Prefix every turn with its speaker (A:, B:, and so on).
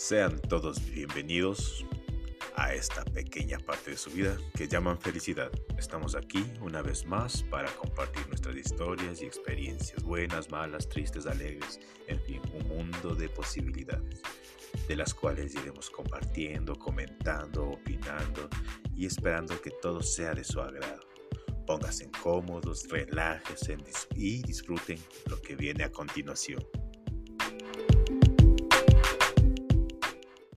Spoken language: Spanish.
A: Sean todos bienvenidos a esta pequeña parte de su vida que llaman felicidad. Estamos aquí una vez más para compartir nuestras historias y experiencias buenas, malas, tristes, alegres, en fin, un mundo de posibilidades, de las cuales iremos compartiendo, comentando, opinando y esperando que todo sea de su agrado. Pónganse cómodos, relájense y disfruten lo que viene a continuación.